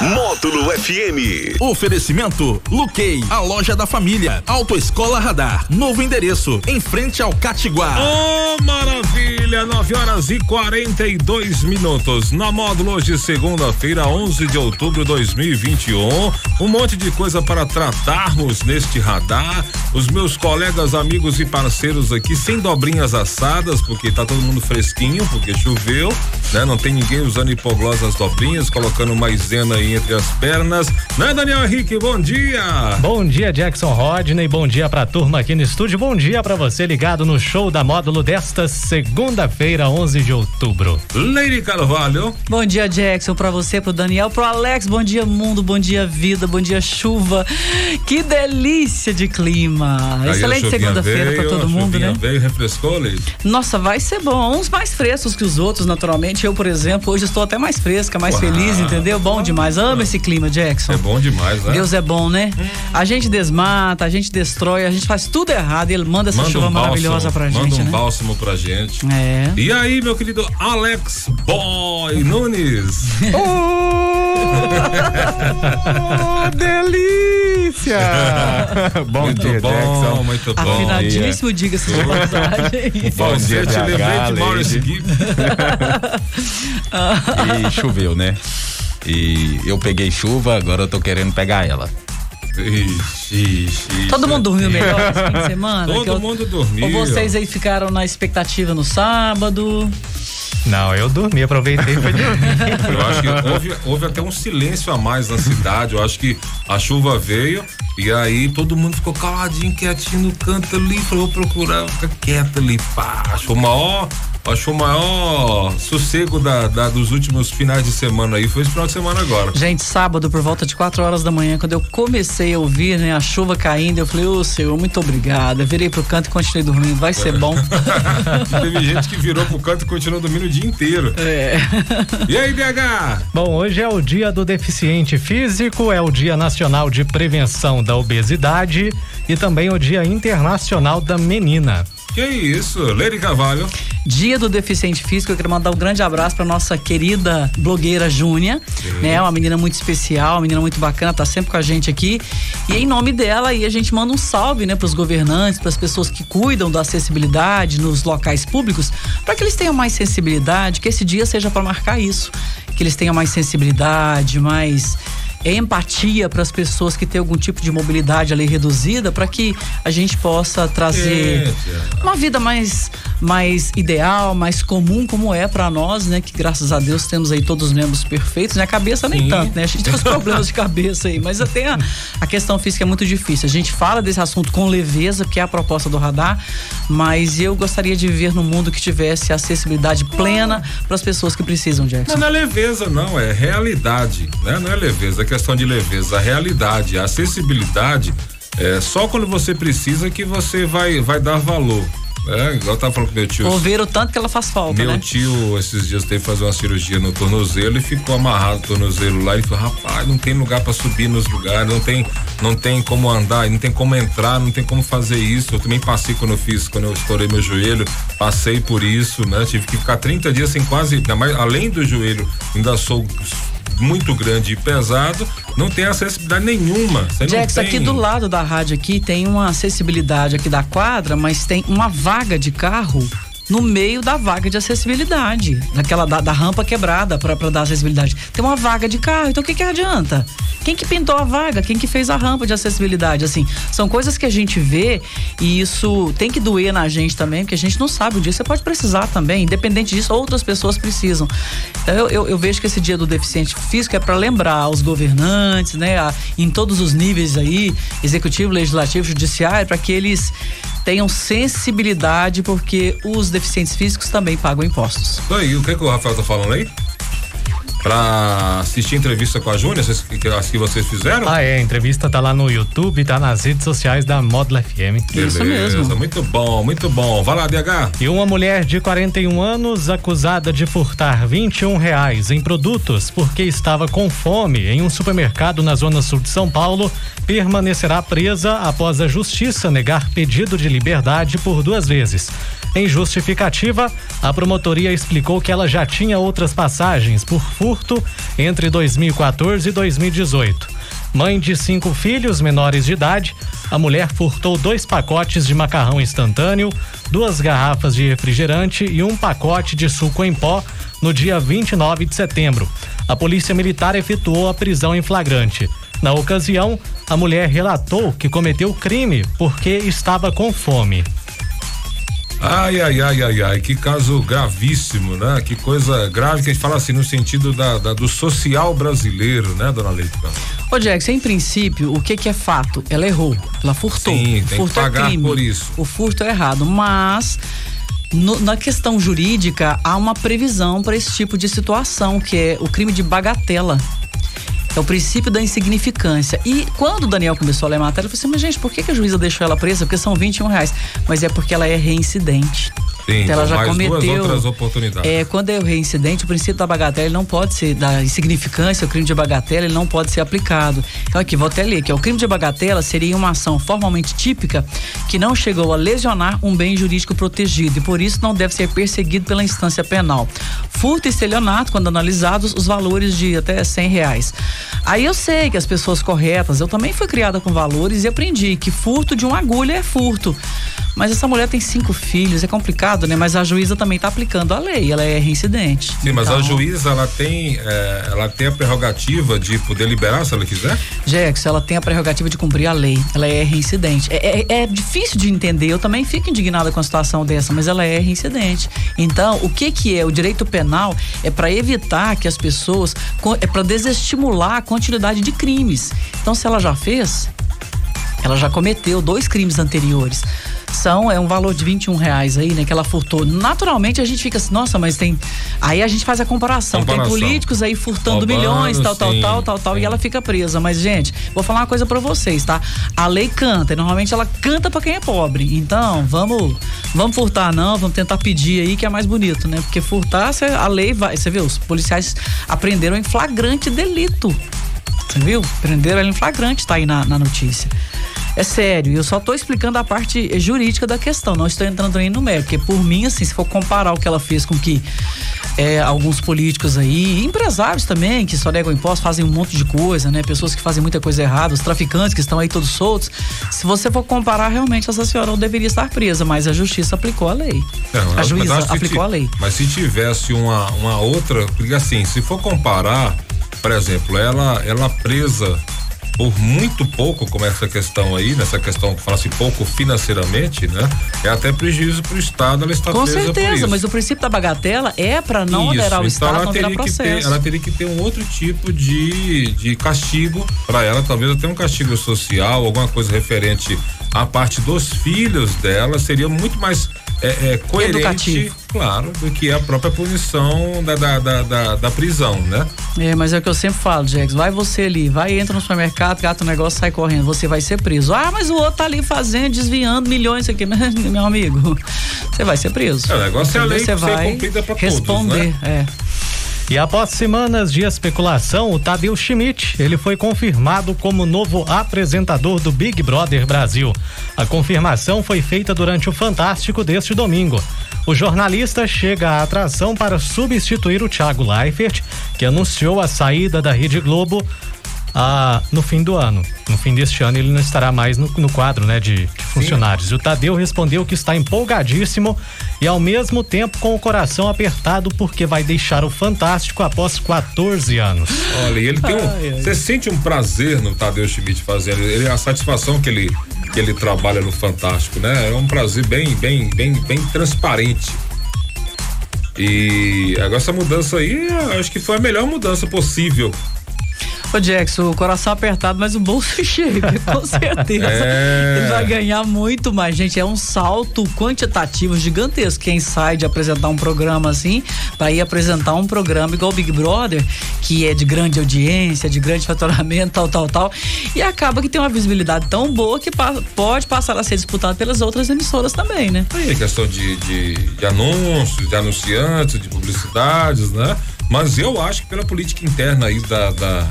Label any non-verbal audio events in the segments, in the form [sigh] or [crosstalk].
Módulo FM. Oferecimento Luquei, a loja da família. Autoescola Radar. Novo endereço, em frente ao Catiguá. Oh, maravilha! 9 horas e 42 minutos. Na módulo hoje, segunda-feira, 11 de outubro de 2021. Um monte de coisa para tratarmos neste radar. Os meus colegas, amigos e parceiros aqui, sem dobrinhas assadas, porque tá todo mundo fresquinho, porque choveu, né? Não tem ninguém usando hipoglosas dobrinhas, colocando maisena aí entre as pernas. Né, Daniel Henrique? Bom dia! Bom dia, Jackson Rodney. Bom dia pra turma aqui no estúdio. Bom dia pra você ligado no show da módulo desta segunda-feira, 11 de outubro. Lady Carvalho. Bom dia, Jackson, pra você, pro Daniel, pro Alex. Bom dia, mundo. Bom dia, vida. Bom dia, chuva. Que delícia de clima. Aí Excelente segunda-feira pra todo a mundo, né? Veio, refrescou, Lady? Nossa, vai ser bom. Uns mais frescos que os outros, naturalmente. Eu, por exemplo, hoje estou até mais fresca, mais Uau. feliz, entendeu? Bom demais. Amo esse clima, Jackson. É bom demais, né? Deus é bom, né? A gente desmata, a gente destrói, a gente faz tudo errado e ele manda essa Manda chuva um bálsamo, maravilhosa pra Manda gente, um né? bálsamo pra gente. É. E aí, meu querido Alex Boy Nunes? [laughs] Oh, [laughs] delícia! [laughs] bom muito dia, bom, Jackson. muito bom. Afinadíssimo, diga-se de passagem. Falsete, dia, lembrei DH, de Maurice Lady. Gibb. E choveu, né? E eu peguei chuva, agora eu tô querendo pegar ela. Ixi, ixi, Todo mundo dormiu melhor esse fim de semana? Todo eu- mundo dormiu. Ou vocês aí ficaram na expectativa no sábado? Não, eu dormi, aproveitei e fui dormir. [laughs] Eu acho que houve, houve até um silêncio a mais na cidade. Eu acho que a chuva veio e aí todo mundo ficou caladinho, quietinho no canto ali. Falou, vou procurar, fica quieto ali. Pá, achou o maior, achou o maior sossego da, da- dos últimos finais de semana aí. Foi esse final de semana agora. Gente, sábado, por volta de 4 horas da manhã, quando eu comecei a ouvir, né, a chuva caindo, eu falei, ô Senhor, muito obrigada. Virei pro canto e continuei dormindo, vai ser bom. [laughs] Teve gente que virou pro canto e continuou dormindo o dia inteiro. É. E aí, DH? Bom, hoje é o dia do deficiente físico, é o dia nacional de prevenção da obesidade e também o dia internacional da menina. Que isso? Lady Carvalho. Dia do Deficiente Físico, eu quero mandar um grande abraço para nossa querida blogueira Júnia, né? Uma menina muito especial, uma menina muito bacana, tá sempre com a gente aqui. E em nome dela, aí a gente manda um salve, né, pros governantes, para as pessoas que cuidam da acessibilidade nos locais públicos, para que eles tenham mais sensibilidade, que esse dia seja para marcar isso, que eles tenham mais sensibilidade, mais empatia para as pessoas que têm algum tipo de mobilidade ali reduzida, para que a gente possa trazer Gente, uma vida mais mais ideal, mais comum como é pra nós, né? Que graças a Deus temos aí todos os membros perfeitos, né? A cabeça nem Sim. tanto, né? A gente tem os [laughs] problemas de cabeça aí, mas até a, a questão física é muito difícil. A gente fala desse assunto com leveza, porque é a proposta do radar, mas eu gostaria de viver num mundo que tivesse acessibilidade plena para as pessoas que precisam, Jackson. Não, não é leveza, não, é realidade, né? Não é leveza, é questão de leveza, a realidade, a acessibilidade é só quando você precisa que você vai, vai dar valor. É, igual eu tava falando com meu tio. Ou ver o tanto que ela faz falta, Meu né? tio, esses dias, teve que fazer uma cirurgia no tornozelo e ficou amarrado o tornozelo lá. E falou: rapaz, não tem lugar para subir nos lugares, não tem, não tem como andar, não tem como entrar, não tem como fazer isso. Eu também passei quando eu fiz, quando eu estourei meu joelho, passei por isso, né? Tive que ficar 30 dias sem quase, mais, além do joelho, ainda sou muito grande e pesado, não tem acessibilidade nenhuma. Você Jackson, tem... aqui do lado da rádio aqui tem uma acessibilidade aqui da quadra, mas tem uma vaga de carro no meio da vaga de acessibilidade, daquela da, da rampa quebrada para dar acessibilidade. Tem uma vaga de carro, então o que que adianta? Quem que pintou a vaga? Quem que fez a rampa de acessibilidade? Assim, são coisas que a gente vê e isso tem que doer na gente também, porque a gente não sabe o dia. Você pode precisar também, independente disso, outras pessoas precisam. Então eu, eu, eu vejo que esse dia do deficiente físico é para lembrar os governantes, né, a- em todos os níveis aí, executivo, legislativo, judiciário, para que eles tenham sensibilidade, porque os deficientes físicos também pagam impostos. Isso aí, o que, que o Rafael tá falando aí? para assistir a entrevista com a Júnior, as que vocês fizeram? Ah, é, a entrevista tá lá no YouTube, tá nas redes sociais da Módulo FM. Beleza, Isso mesmo. Muito bom, muito bom. Vai lá, DH. E uma mulher de 41 anos acusada de furtar 21 reais em produtos porque estava com fome em um supermercado na zona sul de São Paulo permanecerá presa após a justiça negar pedido de liberdade por duas vezes. Em justificativa, a promotoria explicou que ela já tinha outras passagens por furto entre 2014 e 2018. Mãe de cinco filhos menores de idade, a mulher furtou dois pacotes de macarrão instantâneo, duas garrafas de refrigerante e um pacote de suco em pó no dia 29 de setembro. A polícia militar efetuou a prisão em flagrante. Na ocasião, a mulher relatou que cometeu crime porque estava com fome. Ai, ai, ai, ai, ai, que caso gravíssimo, né? Que coisa grave que a gente fala assim no sentido da, da do social brasileiro, né, dona Leite? Ô, Jackson, em princípio, o que que é fato? Ela errou, ela furtou. Sim, tem furto que pagar é crime. por isso. O furto é errado, mas no, na questão jurídica há uma previsão para esse tipo de situação, que é o crime de bagatela. É o princípio da insignificância. E quando o Daniel começou a ler a matéria, ele falou assim: mas gente, por que, que a juíza deixou ela presa? Porque são 21 reais. Mas é porque ela é reincidente. Sim, Então ela já cometeu. outras oportunidades. É, quando é o reincidente, o princípio da bagatela não pode ser, da insignificância, o crime de bagatela, ele não pode ser aplicado. Então aqui, vou até ler, que o crime de bagatela seria uma ação formalmente típica que não chegou a lesionar um bem jurídico protegido e por isso não deve ser perseguido pela instância penal. Furto e estelionato, quando analisados, os valores de até 100 reais. Aí eu sei que as pessoas corretas, eu também fui criada com valores e aprendi que furto de uma agulha é furto. Mas essa mulher tem cinco filhos, é complicado, né? Mas a juíza também tá aplicando a lei, ela é reincidente. Sim, mas a Então, juíza ela tem, é, ela tem a prerrogativa de poder liberar se ela quiser? Jackson, ela tem a prerrogativa de cumprir a lei. Ela é reincidente. É, é- é difícil de entender. Eu também fico indignada com a situação dessa, mas ela é reincidente. Então, o que que é o direito penal? É para evitar que as pessoas, é para desestimular a continuidade de crimes. Então, se ela já fez, ela já cometeu dois crimes anteriores. São, é um valor de 21 reais aí, né? Que ela furtou. Naturalmente a gente fica assim, nossa, mas tem. Aí a gente faz a comparação. Comparação. Tem políticos aí furtando Roubando, milhões, tal, tal, sim, tal, tal, tal, sim. e ela fica presa. Mas, gente, vou falar uma coisa pra vocês, tá? A lei canta, e normalmente ela canta pra quem é pobre. Então, vamos, vamos furtar, não, vamos tentar pedir aí que é mais bonito, né? Porque furtar, cê- a lei vai. Você viu? Os policiais aprenderam em flagrante delito. Você viu? Prenderam ela em flagrante, tá aí na, na notícia. É sério, eu só tô explicando a parte jurídica da questão, não estou entrando nem no mérito, porque por mim, assim, se for comparar o que ela fez com que eh, alguns políticos aí, empresários também, que só negam impostos, fazem um monte de coisa, né? Pessoas que fazem muita coisa errada, os traficantes que estão aí todos soltos. Se você for comparar, realmente essa senhora não deveria estar presa, mas a justiça aplicou a lei. Não, a mas juíza aplicou a lei. Mas se tivesse uma, uma outra, porque assim, se for comparar, por exemplo, ela ela presa por muito pouco, como essa questão aí, nessa questão que fala assim pouco financeiramente, né? É até prejuízo para o Estado ela estar Com certeza, mas o princípio da bagatela é para não Isso, onerar o então Estado, ela não teria que processo. ter, ela teria que ter um outro tipo de, de castigo para ela, talvez até um castigo social, alguma coisa referente à parte dos filhos dela, seria muito mais é, é, coerente, Educativo. claro, do que a própria punição da, da, da, da, da prisão, né? É, mas é o que eu sempre falo, Jax. Vai você ali, vai, entra no supermercado, gata o negócio, sai correndo. Você vai ser preso. Ah, mas o outro tá ali fazendo, desviando milhões aqui. [laughs] Meu amigo, você vai ser preso. É, o negócio é a lei Você vai cumprida pra todos, responder. né? É. E após semanas de especulação, o Tadeu Schmidt, ele foi confirmado como novo apresentador do Big Brother Brasil. A confirmação foi feita durante o Fantástico deste domingo. O jornalista chega à atração para substituir o Thiago Leifert, que anunciou a saída da Rede Globo ah, no fim do ano. No fim deste ano ele não estará mais no, no quadro né, de, de funcionários. E o Tadeu respondeu que está empolgadíssimo e ao mesmo tempo com o coração apertado porque vai deixar o Fantástico após 14 anos. Olha, ele tem um. Você sente um prazer no Tadeu Schmidt fazendo. Ele, a satisfação que ele, que ele trabalha no Fantástico, né? É um prazer bem, bem, bem, bem transparente. E agora essa mudança aí, acho que foi a melhor mudança possível. Ô Jackson, o coração apertado, mas o bolso [laughs] chega, com certeza. É. Ele vai ganhar muito mais, gente. É um salto quantitativo gigantesco. Quem sai de apresentar um programa assim, para ir apresentar um programa igual o Big Brother, que é de grande audiência, de grande faturamento, tal, tal, tal. E acaba que tem uma visibilidade tão boa que pode passar a ser disputado pelas outras emissoras também, né? Aí é questão de, de, de anúncios, de anunciantes, de publicidades, né? Mas eu acho que pela política interna aí da, da,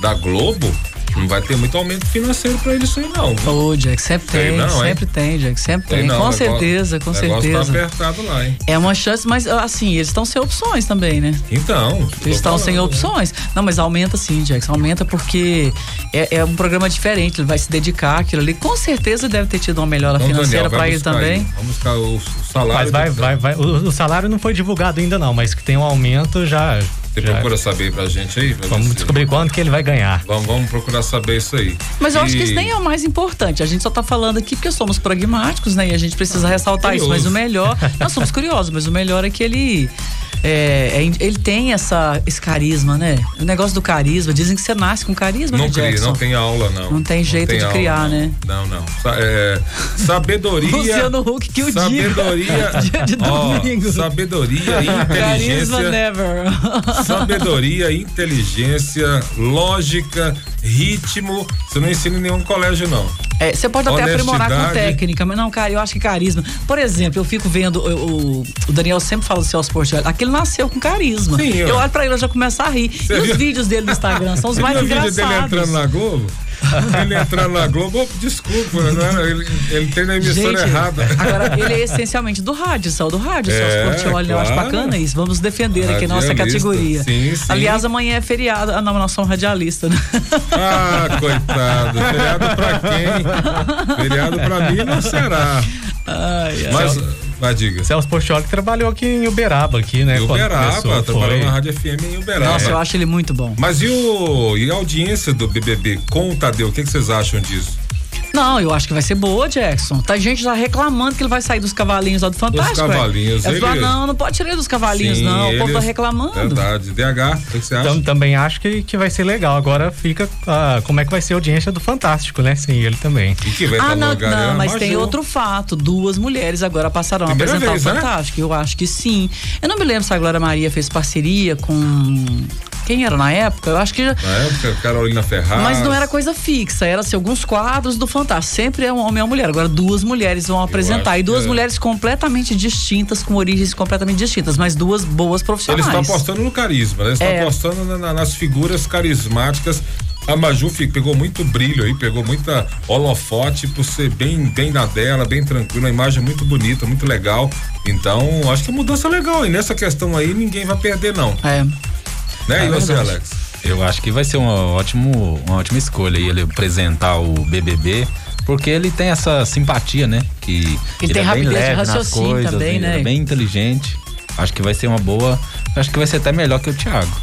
da Globo, não vai ter muito aumento financeiro pra eles aí não. Ô, Jack, sempre Tem tem, não, hein? sempre tem, Jack, sempre tem. não, com negócio- certeza, com o negócio certeza. tá apertado lá, hein? É uma chance, mas assim, eles estão sem opções também, né? Então. Eles estão sem opções. Não, mas aumenta sim, Jackson. Aumenta porque é, é um programa diferente. Ele vai se dedicar àquilo ali. Com certeza deve ter tido uma melhora Então, financeira para ele também. aí. Vamos buscar o, salário. Mas vai, vai, vai. O, o salário não foi divulgado ainda não, mas que tem um aumento já. Você já- procura saber pra gente aí? pra Vamos descobrir quanto que ele vai ganhar. Vamos, vamos procurar saber isso aí. Mas eu acho que E- isso nem é o mais importante. A gente só tá falando aqui porque somos pragmáticos, né? E a gente precisa ressaltar isso. Mas curioso. o melhor. Nós somos curiosos, mas o melhor é que ele. É, é, ele tem essa, esse carisma, né? O negócio do carisma, dizem que você nasce com carisma, Não né, cria, Jackson? não tem aula, não. Não tem jeito de aula, criar, não. né? Não, não. É, sabedoria. [laughs] Luciano Huck que o. Sabedoria. [laughs] Dia de ó, domingo. sabedoria e [laughs] Carisma inteligência. never. Sabedoria, inteligência, lógica, ritmo. Você não ensina em nenhum colégio, não. É, você pode até aprimorar com técnica, mas não, cara, eu acho que carisma. Por exemplo, eu fico vendo, o, o- o Daniel sempre fala do Celso Portiolli, aquele nasceu com carisma. Sim, eu olho pra ele, eu já começo a rir. Você e os viu? vídeos dele no Instagram são os mais viu o vídeo engraçados. dele entrando na Globo? [laughs] ele entrando na Globo, oh, desculpa, era, ele, ele tem na emissora Gente, errada. agora ele é essencialmente do rádio, saiu do rádio, É, Celso Portiolli, eu acho claro. bacana isso. Vamos defender aqui a nossa Radialista. categoria. Sim, sim. Aliás, amanhã é feriado. Ah, não, nós somos radialistas, né? Ah, coitado. Feriado pra quem? [laughs] Feriado pra mim não será. Ai, ai. Mas, vai, diga. Celso Portioli que trabalhou aqui em Uberaba, aqui, né? Em Uberaba, começou, trabalhou foi. na Rádio FM em Uberaba. Nossa, eu acho ele muito bom. Mas e, o, e a audiência do BBB com o Tadeu? O que, que vocês acham disso? Não, eu acho que vai ser boa, Jackson. Tá gente já reclamando que ele vai sair dos cavalinhos lá do Fantástico. ué. cavalinhos, Eu falo, ele- não, não pode tirar ele dos cavalinhos, Sim, não. O povo tá reclamando. Verdade. DH, o que, você acha? Então, também acho que, que vai ser legal. Agora fica ah, como é que vai ser a audiência do Fantástico, né? Sim, ele também. e que vai Ah, no não, lugar é não, a mas tem outro fato. Duas mulheres agora passarão a Primeira apresentar vez, o né? Fantástico. Eu acho que sim. Eu não me lembro se a Glória Maria fez parceria com. Quem era na época? Eu acho que. Na época, Carolina Ferraz. Mas não era coisa fixa, era assim, alguns quadros do Fantástico. Sempre é um homem e uma mulher. Agora, duas mulheres vão apresentar. E duas é. mulheres completamente distintas, com origens completamente distintas, mas duas boas Eles profissionais. estão apostando no carisma, né? Eles estão É. apostando na- na- nas figuras carismáticas. A Maju pegou muito brilho aí, pegou muita holofote por ser bem, bem na dela, bem tranquila, uma imagem muito bonita, muito legal. Então, acho que a mudança é legal. E nessa questão aí, ninguém vai perder, não. É. Né? É e você, verdade. Alex? Eu acho que vai ser uma, ótimo, uma ótima escolha aí ele apresentar o BBB, porque ele tem essa simpatia, né? Que Ele tem é bem rapidez de leve nas raciocínio coisas, também, ele né? é bem inteligente. Acho que vai ser uma boa. Acho que vai ser até melhor que o Thiago.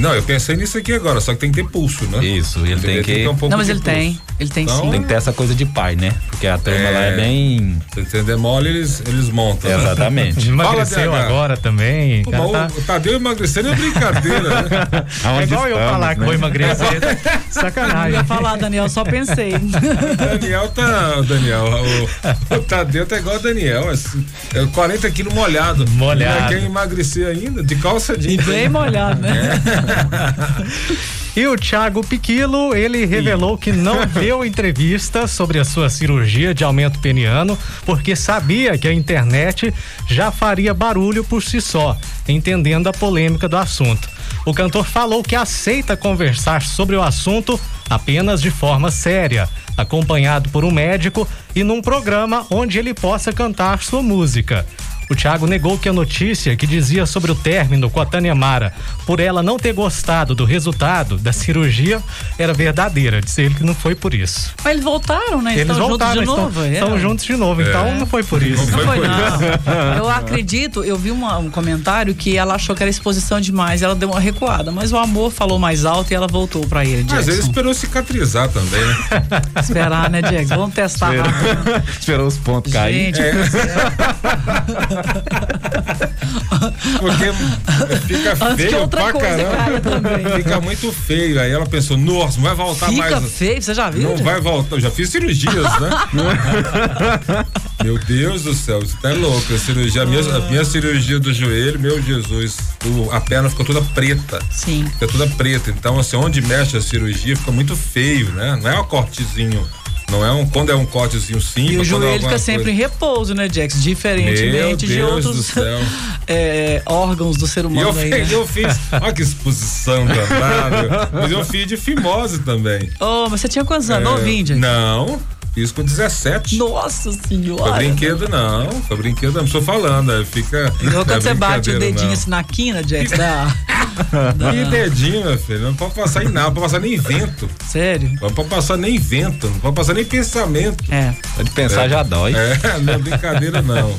Não, eu pensei nisso aqui agora, só que tem que ter pulso, né? Isso, ele tem que- ter um pouco Não, mas de ele pulso. tem. Ele tem Então, sim. Tem que ter essa coisa de pai, né? Porque a turma É. lá é bem. Se entender mole, eles, eles montam. né? Exatamente. [laughs] Emagreceu DH. agora também. Pô, cara mas tá- o Tadeu emagrecendo é brincadeira, né? [laughs] É igual eu falar que vou né? emagrecer. [laughs] Eu ia Sacanagem. falar, Daniel, só pensei. O Daniel tá. O Daniel, o, o Tadeu tá igual o Daniel. É, é 40 quilos molhado. Molhado. Ainda quer emagrecer ainda? De calça E jeans. bem molhado, né? E o Thiago Piquilo, ele revelou que não [laughs] deu entrevista sobre a sua cirurgia de aumento peniano, porque sabia que a internet já faria barulho por si só, entendendo a polêmica do assunto. O cantor falou que aceita conversar sobre o assunto apenas de forma séria, acompanhado por um médico e num programa onde ele possa cantar sua música. O Thiago negou que a notícia que dizia sobre o término com a Tânia Mara, por ela não ter gostado do resultado da cirurgia, era verdadeira. Disse ele que não foi por isso. Mas eles voltaram, né? Eles estão voltaram, juntos de estão, novo. é. estão juntos de novo, então não foi por isso. Não foi, por não. [laughs] Eu acredito, eu vi uma- um comentário que ela achou que era exposição demais, ela deu uma recuada, mas o amor falou mais alto e ela voltou pra ele, Mas ele Jackson. esperou cicatrizar também, né? [laughs] Esperar, né, Jackson? Vamos testar rápido. [laughs] Esperou os pontos cair. Gente, [laughs] Porque fica que feio pra caramba. também. Fica muito feio. Aí ela pensou, nossa, não vai voltar Fica mais. feio, você já viu? Não gente? vai voltar. Eu já fiz cirurgias, né? [laughs] meu Deus do céu, isso tá louco. A cirurgia, a minha, a minha cirurgia do joelho, meu Jesus, o- a perna ficou toda preta. Sim. Fica toda preta. Então, assim, onde mexe a cirurgia fica muito feio, né? Não é um cortezinho. Não é um. Quando é um cortezinho simples. E o é joelho alguma fica sempre em coisa- repouso, né, Jax? Diferentemente de do outros céu. [laughs] é, órgãos do ser E humano eu, aí, fiz, né? eu fiz. Olha que exposição danada. [laughs] Mas eu fiz de fimose também. Oh, mas você tinha quantos anos? É, Novinho, Jax? Não, fiz com 17. Nossa senhora. Foi brinquedo, não. Foi brinquedo, não. Estou falando. é, Fica. Igual não é quando você bate o dedinho não. assim na quina, Jax, da... Que dedinho, meu filho. Não pode passar em nada, não pode passar nem vento. Sério? Não pode passar nem vento, não pode passar nem pensamento. É. Pode pensar, já dói. É, não é brincadeira, não.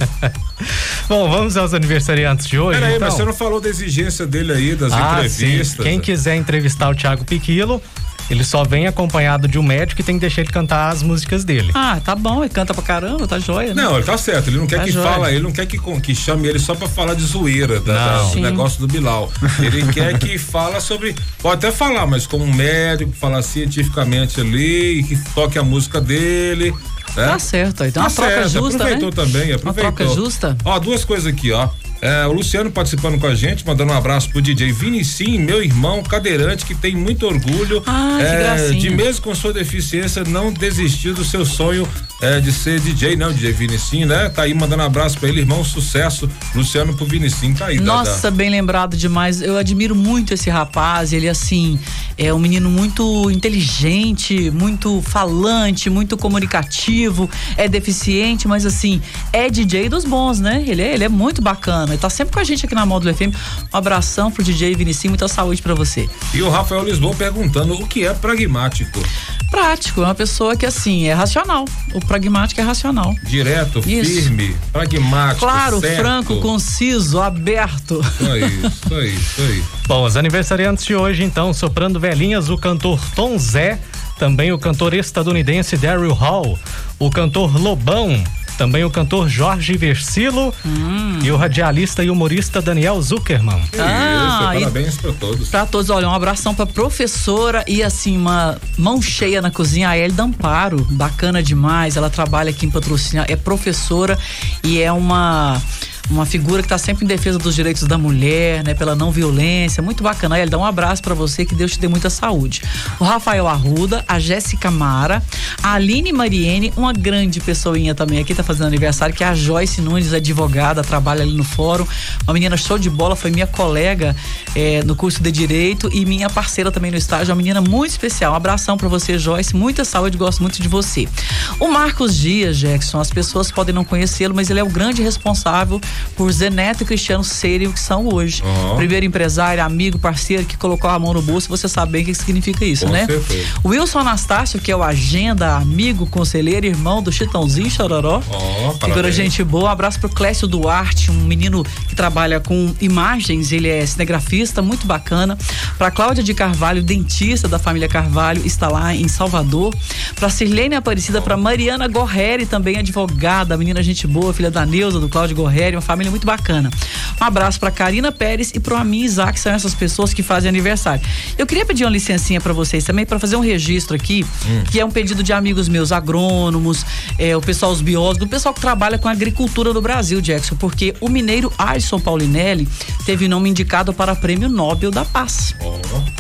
[laughs] Bom, vamos aos aniversariantes de hoje. Peraí, então. mas você não falou da exigência dele aí, das Ah, entrevistas. sim. Quem quiser entrevistar o Thiago Piquilo, ele só vem acompanhado de um médico e tem que deixar ele cantar as músicas dele. Ah, tá bom, ele canta pra caramba, tá joia, né? Não, ele tá certo. Ele não quer Tá que joia. fala, ele não quer que, que chame ele só pra falar de zoeira, da, da- Não. do negócio do Bilal. Ele [laughs] quer que fala sobre. Pode até falar, mas como um médico, falar cientificamente ali, que toque a música dele. Né? Tá certo, aí tem uma Tá troca certo, justa, aproveitou né? também, Uma aproveitou. troca justa. Ó, duas coisas aqui, ó. É, o Luciano participando com a gente, mandando um abraço pro DJ Vinicim, meu irmão cadeirante, que tem muito orgulho Ah, é, de mesmo com sua deficiência, não desistir do seu sonho é, de ser DJ, não, DJ Vinicim, né? Tá aí mandando abraço pra ele, irmão, sucesso. Luciano pro Vinicim, tá aí, Nossa, Dada. bem lembrado demais. Eu admiro muito esse rapaz. Ele, assim, é um menino muito inteligente, muito falante, muito comunicativo. É deficiente, mas, assim, é DJ dos bons, né? Ele é, ele é muito bacana. Ele tá sempre com a gente aqui na Módulo FM. Um abração pro DJ Vinicinho, muita saúde pra você. E o Rafael Lisboa perguntando o que é pragmático. Prático, é uma pessoa que, assim, é racional. O pragmático é racional. Direto, Isso. firme, pragmático. Claro, certo. franco, conciso, aberto. Isso aí, isso aí, isso aí. Bom, os aniversariantes de hoje, então, soprando velhinhas, o cantor Tom Zé, também o cantor estadunidense Daryl Hall, o cantor Lobão, também o cantor Jorge Versilo e o radialista e humorista Daniel Zuckerman. Ah, isso, e- parabéns pra todos. Pra todos, olha, um abração pra professora e assim, uma mão cheia na cozinha, a Elida Amparo, bacana demais, ela trabalha aqui em patrocínio, é professora e é uma uma figura que está sempre em defesa dos direitos da mulher, né, pela não violência, muito bacana. Elida, um abraço pra você, que Deus te dê muita saúde. O Rafael Arruda, a Jéssica Mara, a Aline Mariene, uma grande pessoinha também aqui, tá fazendo aniversário, que é a Joyce Nunes, advogada, trabalha ali no fórum, uma menina show de bola, foi minha colega eh, no curso de Direito e minha parceira também no estágio, uma menina muito especial. Um abração pra você, Joyce, muita saúde, gosto muito de você. O Marcos Dias, Jackson, as pessoas podem não conhecê-lo, mas ele é o grande responsável por Zé Neto e Cristiano serem o que são hoje. Ó. Primeiro empresário, amigo, parceiro que colocou a mão no bolso, você sabe bem o que significa isso, Com né? certeza. O Wilson Anastácio, que é o agenda, amigo, conselheiro, irmão do Chitãozinho Chororó. Ó, Figura gente boa. Um abraço pro Clécio Duarte, um menino que trabalha com imagens, ele é cinegrafista, muito bacana. Pra Cláudia de Carvalho, dentista da família Carvalho, está lá em Salvador. Pra Sirlene Aparecida, pra Mariana Gorreri, também advogada, menina gente boa, filha da Neuza, do Cláudio Gorreri, uma família muito bacana. Um abraço pra Karina Pérez e pro Amin Isaac, são essas pessoas que fazem aniversário. Eu queria pedir uma licencinha pra vocês também, pra fazer um registro aqui, que é um pedido de amigos meus, agrônomos, é, o pessoal, os biólogos, o pessoal que trabalha com agricultura no Brasil, Jackson, porque o mineiro Alisson Paulinelli teve nome indicado para Prêmio Nobel da Paz. Ó,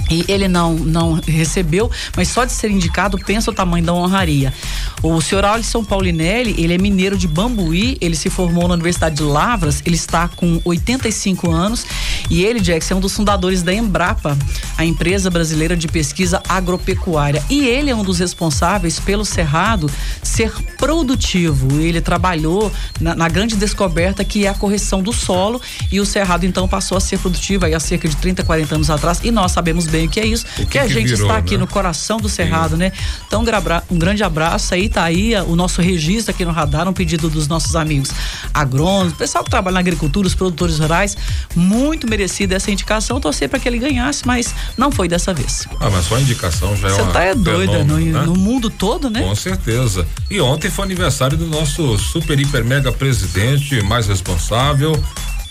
E ele não, não recebeu, mas só de ser indicado, pensa o tamanho da honraria. O senhor Alisson Paulinelli, ele é mineiro de Bambuí, ele se formou na Universidade de Lavras, ele está com 85 anos e ele, Jackson, é um dos fundadores da Embrapa, a empresa brasileira de pesquisa agropecuária. E ele é um dos responsáveis pelo Cerrado ser produtivo. Ele trabalhou na, na grande descoberta que é a correção do solo e o Cerrado então passou a ser produtivo aí há cerca de 30, 40 anos atrás e nós sabemos bem o que é isso, que que a gente virou, está aqui né? no coração do Cerrado, né? Então, um um grande abraço aí, tá aí ah, o nosso registro aqui no radar, um pedido dos nossos amigos agrônomos, pessoal que trabalha na agricultura, os produtores rurais, muito merecida essa indicação, torcer para que ele ganhasse, mas não foi dessa vez. Ah, mas só a indicação já Você é uma tá é doida no, né? no mundo todo, né? Com certeza. E ontem foi aniversário do nosso super, hiper, mega presidente, mais responsável,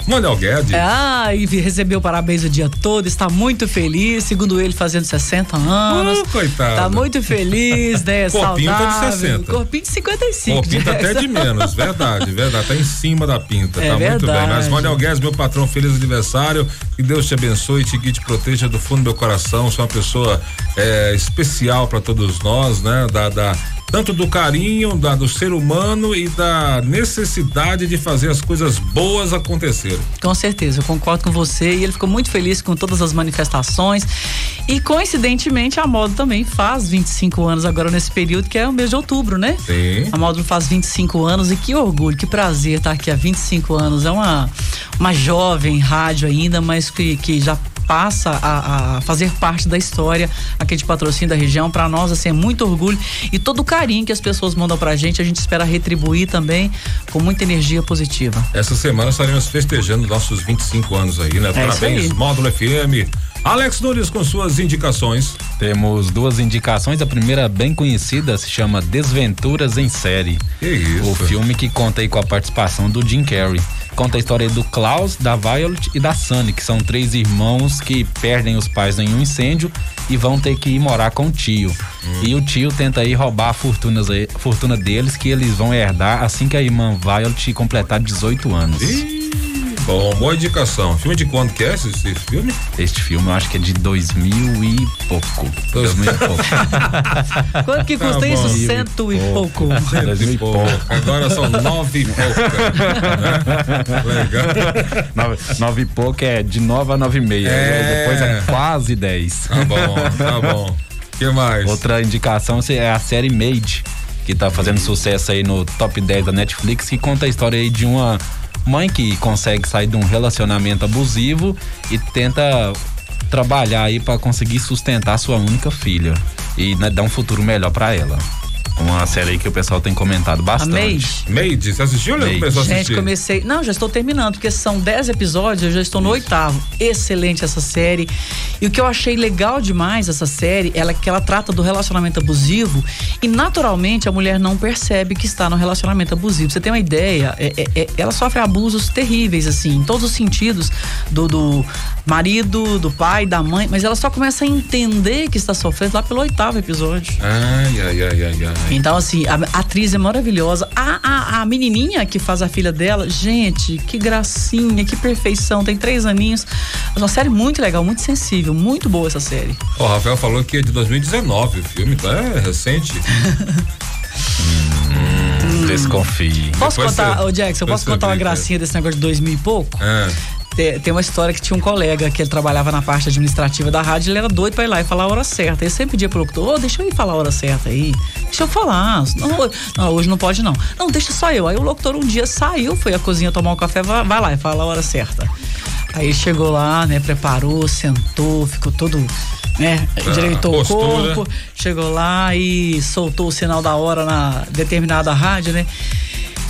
Manuel Guedes. Ah, e recebeu parabéns o dia todo, está muito feliz, segundo ele, fazendo 60 anos. Uh, coitado. Tá muito feliz, né? [laughs] Corpinho tá de saudável. 60. Corpinho de 55. Pô, pinta até Jackson. de menos, verdade, verdade. Tá em cima da pinta, É tá muito bem. Mas verdade. Manuel Guedes, meu patrão, feliz aniversário. Que Deus te abençoe, te guie, te proteja do fundo do meu coração. É uma pessoa é, especial para todos nós, né? Da, da- tanto do carinho da, do ser humano e da necessidade de fazer as coisas boas acontecerem. Com certeza, eu concordo com você. E ele ficou muito feliz com todas as manifestações. E coincidentemente, a Módulo também faz 25 anos agora nesse período, que é o mês de outubro, né? Sim. A Módulo faz 25 anos e que orgulho, que prazer estar aqui há 25 anos. É uma, uma jovem rádio ainda, mas que, que já passa a, a fazer parte da história aqui de patrocínio da região. Para nós, assim, é muito orgulho e todo o carinho que as pessoas mandam pra gente, a gente espera retribuir também com muita energia positiva. Essa semana estaremos festejando nossos 25 anos aí, né? É Parabéns, aí. Módulo FM. Alex Nunes com suas indicações. Temos duas indicações. A primeira, bem conhecida, se chama Desventuras em Série. Que isso? O filme que conta aí com a participação do Jim Carrey. Conta a história do Klaus, da Violet e da Sunny, que são três irmãos que perdem os pais em um incêndio e vão ter que ir morar com o tio. E o tio tenta aí roubar a fortunas aí- fortuna deles, que eles vão herdar assim que a irmã Violet completar 18 anos. Ih, Bom, boa indicação. Filme de quando que é esse, esse filme? Este filme eu acho que é de 2000 e pouco. 2000 e pouco. [laughs] Quanto que Tá custa bom. isso? Cento e pouco. Dois mil e pouco. Agora são nove e pouco. né? [laughs] Legal. Nove, nove e pouco é de nove a nove e meia. É. Depois é quase dez. Tá bom, tá bom. O que mais? Outra indicação é a série Made, que tá fazendo sucesso aí no top 10 da Netflix, que conta a história aí de uma mãe que consegue sair de um relacionamento abusivo e tenta trabalhar aí para conseguir sustentar sua única filha e né, dar um futuro melhor para ela. Uma série aí que o pessoal tem comentado bastante. Amei. Made, você assistiu ou Made. começou a Gente, assistir? comecei. Não, já estou terminando, porque são 10 episódios, eu já estou no oitavo. Excelente essa série. E o que eu achei legal demais essa série ela, é que ela trata do relacionamento abusivo e naturalmente a mulher não percebe que está no relacionamento abusivo. Você tem uma ideia? é- é- é- ela sofre abusos terríveis, assim, em todos os sentidos do, do marido, do pai, da mãe, mas ela só começa a entender que está sofrendo lá pelo oitavo episódio. Ai, ai, ai, ai, ai. Então, assim, a atriz é maravilhosa. A, a, a menininha que faz a filha dela, gente, que gracinha, que perfeição. Tem três aninhos. É uma série muito legal, muito sensível. Muito boa essa série. O Rafael falou que é de 2019 o filme, então é recente. [laughs] Desconfie. Posso Depois contar, você- ô Jackson, depois posso contar uma gracinha desse negócio de dois mil e pouco? É. Tem, tem uma história que tinha um colega que ele trabalhava na parte administrativa da rádio, ele era doido pra ir lá e falar a hora certa. Ele sempre pedia pro locutor, ô, deixa eu ir falar a hora certa aí. Deixa eu falar. Não, não, hoje não pode não. Não, deixa só eu. Aí o locutor um dia saiu, foi à cozinha tomar um café, vai, vai lá e fala a hora certa. Aí chegou lá, né, preparou, sentou, ficou todo, né, endireitou o Ah, postura. corpo, chegou lá e soltou o sinal da hora na determinada rádio, né?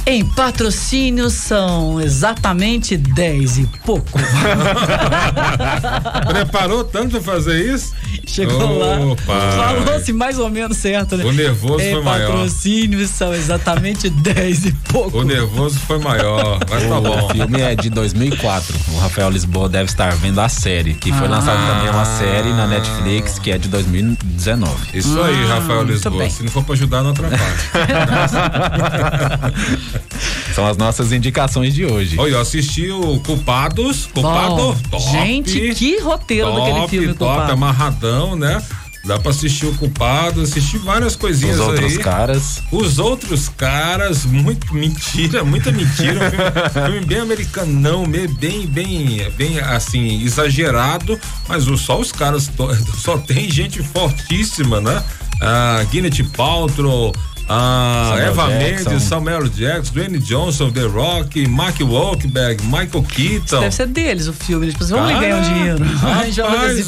Em patrocínio são exatamente 10 e pouco. [laughs] Preparou tanto fazer isso? Chegou lá, Ô, pai. falou assim mais ou menos certo, né? O nervoso em foi maior. patrocínio são exatamente 10 e pouco. O nervoso foi maior, mas tá O bom. filme é de 2004. O Rafael Lisboa deve estar vendo a série, que foi Ah. lançada também uma série na Netflix, que é de 2019. Isso aí, Rafael Lisboa. Se não for pra ajudar, não atrapalha. [laughs] São as nossas indicações de hoje. Olha, eu assisti o Culpados. Culpado, Bom, top. gente, que roteiro top, daquele filme, top, Culpado. amarradão, né? Dá pra assistir o Culpado, assistir várias coisinhas Os outros aí. caras. Os outros caras, muito mentira, muita mentira. Um filme, [laughs] filme bem americanão, bem, bem, bem assim, exagerado, mas só os caras, [laughs] só tem gente fortíssima, né? A Gwyneth Paltrow, a Samuel Eva Jackson. Mendes, Samuel Jackson, Dwayne Johnson, The Rock, Mark Wahlberg, Michael Keaton. Deve ser deles o filme. Tipo, assim, vamos Ah, ganhar um dinheiro. [laughs] Rapaz,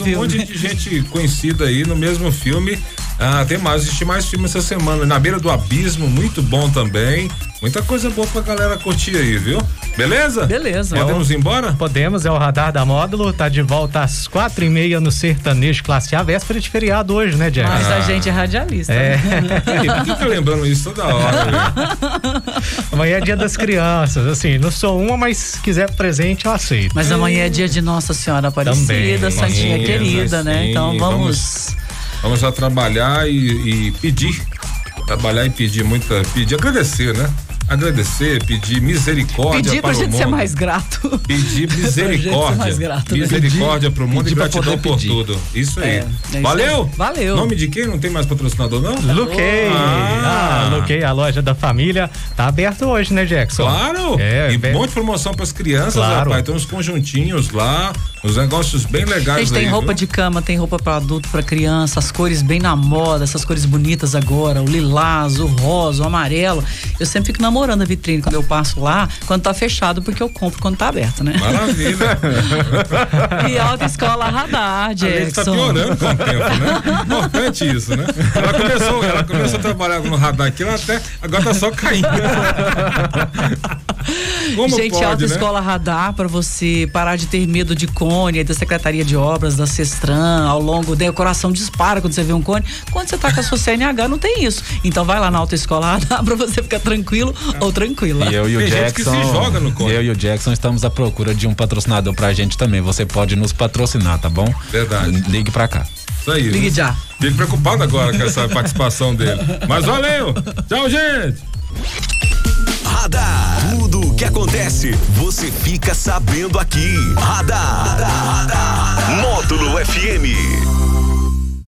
um filme. monte de gente conhecida aí no mesmo filme. Ah, tem mais, assisti mais filmes essa semana. Na beira do abismo, muito bom também. Muita coisa boa pra galera curtir aí, viu? Beleza? Beleza. Podemos ir embora? Podemos, é o Radar da Módulo, tá de volta às quatro e meia no Sertanejo Classe A, véspera de feriado hoje, né, Jack? Mas a gente é radialista. É. né? Por que fica lembrando isso toda hora? [laughs] Amanhã é dia das crianças, assim, não sou uma, mas se quiser presente eu aceito. Mas amanhã é dia de Nossa Senhora Aparecida, Também. Santinha Sim, querida, né? sim, Então vamos- vamos. Vamos lá trabalhar e, e pedir. Trabalhar e pedir muita. Pedir, agradecer, né? Agradecer, pedir misericórdia Pedir para pra o gente mundo. ser mais grato. Pedir [laughs] Pra gente ser misericórdia. mais grato, né? misericórdia pro mundo pedir e gratidão por pedir. tudo. Isso aí. É, é isso Valeu? aí. Valeu. Nome de quem? Não tem mais patrocinador, não? Luquei! Ah. Ah, Luquei, a loja da família, tá aberto hoje, né, Jackson? Claro! É, e bem- um monte de promoção pras crianças, Claro. rapaz. Tem uns conjuntinhos lá, uns negócios bem A legais gente tem aí, roupa viu? de cama, tem roupa pra adulto, pra criança, as cores bem na moda, essas cores bonitas agora, o lilás, o rosa, o amarelo. Eu sempre fico namorando a vitrine quando eu passo lá, quando tá fechado, porque eu compro quando tá aberto, né? Maravilha. [laughs] E alta escola radar, A gente tá Jackson. piorando com o tempo, né? Importante isso, né? Ela começou, ela começou a trabalhar no radar aqui, ela até agora tá só caindo. Como Gente, pode, Alta né? Radar para você parar de ter medo de cone, da Secretaria de Obras, da Cestran, ao longo do coração dispara quando você vê um cone. Quando você tá com a sua CNH, não tem isso. Então vai lá na Alta Escola [laughs] Radar para você ficar tranquilo [laughs] ou tranquila. E eu e o Tem gente que Jackson. se joga no cone. Eu e o Jackson estamos à procura de um patrocinador pra gente também. Você pode nos patrocinar, tá bom? Verdade. Ligue pra cá. Isso aí. Ligue já. Fico preocupado agora com essa [laughs] participação dele. Mas valeu! Tchau, gente! Radar. Tudo o que acontece, você fica sabendo aqui. Radar. Módulo FM.